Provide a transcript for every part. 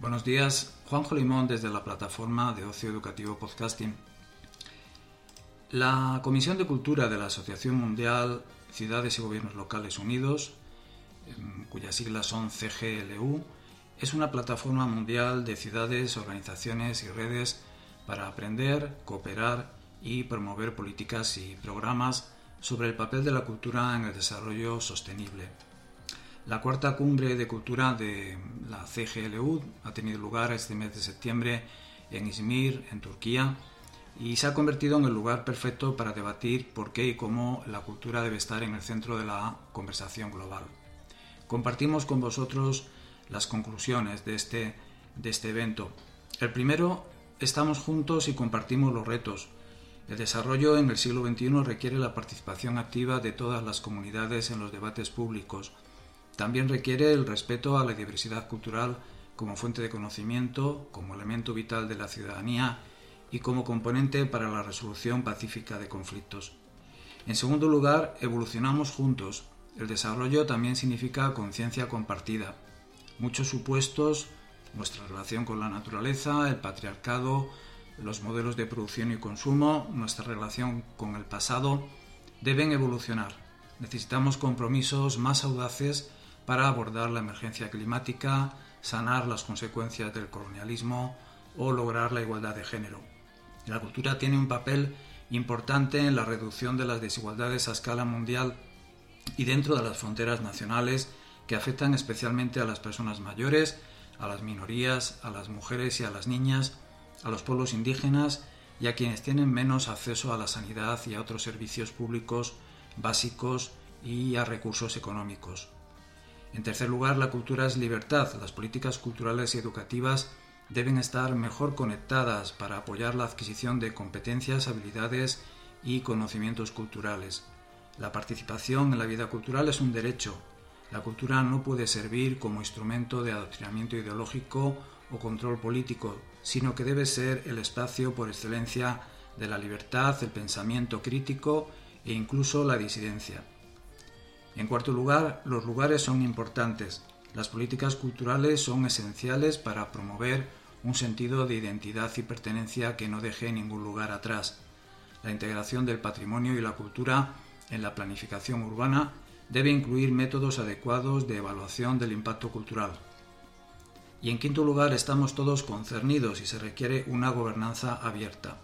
Buenos días, Juanjo Limón desde la plataforma de ocio educativo podcasting. La Comisión de Cultura de la Asociación Mundial Ciudades y Gobiernos Locales Unidos, cuyas siglas son CGLU, es una plataforma mundial de ciudades, organizaciones y redes para aprender, cooperar y promover políticas y programas sobre el papel de la cultura en el desarrollo sostenible. La cuarta cumbre de cultura de la CGLU ha tenido lugar este mes de septiembre en Izmir, en Turquía, y se ha convertido en el lugar perfecto para debatir por qué y cómo la cultura debe estar en el centro de la conversación global. Compartimos con vosotros las conclusiones de este, de este evento. El primero, estamos juntos y compartimos los retos. El desarrollo en el siglo XXI requiere la participación activa de todas las comunidades en los debates públicos, también requiere el respeto a la diversidad cultural como fuente de conocimiento, como elemento vital de la ciudadanía y como componente para la resolución pacífica de conflictos. En segundo lugar, evolucionamos juntos. El desarrollo también significa conciencia compartida. Muchos supuestos, nuestra relación con la naturaleza, el patriarcado, los modelos de producción y consumo, nuestra relación con el pasado, deben evolucionar. Necesitamos compromisos más audaces para abordar la emergencia climática, sanar las consecuencias del colonialismo o lograr la igualdad de género. La cultura tiene un papel importante en la reducción de las desigualdades a escala mundial y dentro de las fronteras nacionales que afectan especialmente a las personas mayores, a las minorías, a las mujeres y a las niñas, a los pueblos indígenas y a quienes tienen menos acceso a la sanidad y a otros servicios públicos básicos y a recursos económicos. En tercer lugar, la cultura es libertad. Las políticas culturales y educativas deben estar mejor conectadas para apoyar la adquisición de competencias, habilidades y conocimientos culturales. La participación en la vida cultural es un derecho. La cultura no puede servir como instrumento de adoctrinamiento ideológico o control político, sino que debe ser el espacio por excelencia de la libertad, el pensamiento crítico e incluso la disidencia. En cuarto lugar, los lugares son importantes. Las políticas culturales son esenciales para promover un sentido de identidad y pertenencia que no deje ningún lugar atrás. La integración del patrimonio y la cultura en la planificación urbana debe incluir métodos adecuados de evaluación del impacto cultural. Y en quinto lugar, estamos todos concernidos y se requiere una gobernanza abierta.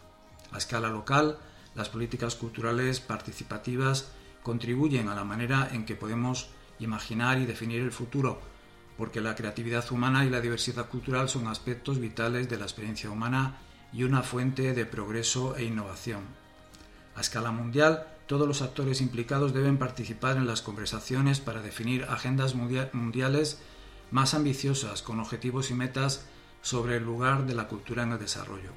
A escala local, las políticas culturales participativas contribuyen a la manera en que podemos imaginar y definir el futuro, porque la creatividad humana y la diversidad cultural son aspectos vitales de la experiencia humana y una fuente de progreso e innovación. A escala mundial, todos los actores implicados deben participar en las conversaciones para definir agendas mundiales más ambiciosas con objetivos y metas sobre el lugar de la cultura en el desarrollo.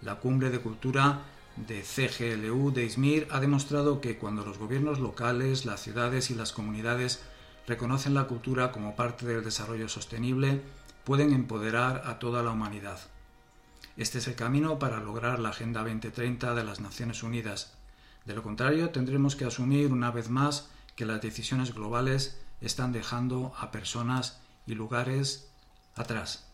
La cumbre de cultura de CGLU de Izmir ha demostrado que cuando los gobiernos locales, las ciudades y las comunidades reconocen la cultura como parte del desarrollo sostenible, pueden empoderar a toda la humanidad. Este es el camino para lograr la Agenda 2030 de las Naciones Unidas. De lo contrario, tendremos que asumir una vez más que las decisiones globales están dejando a personas y lugares atrás.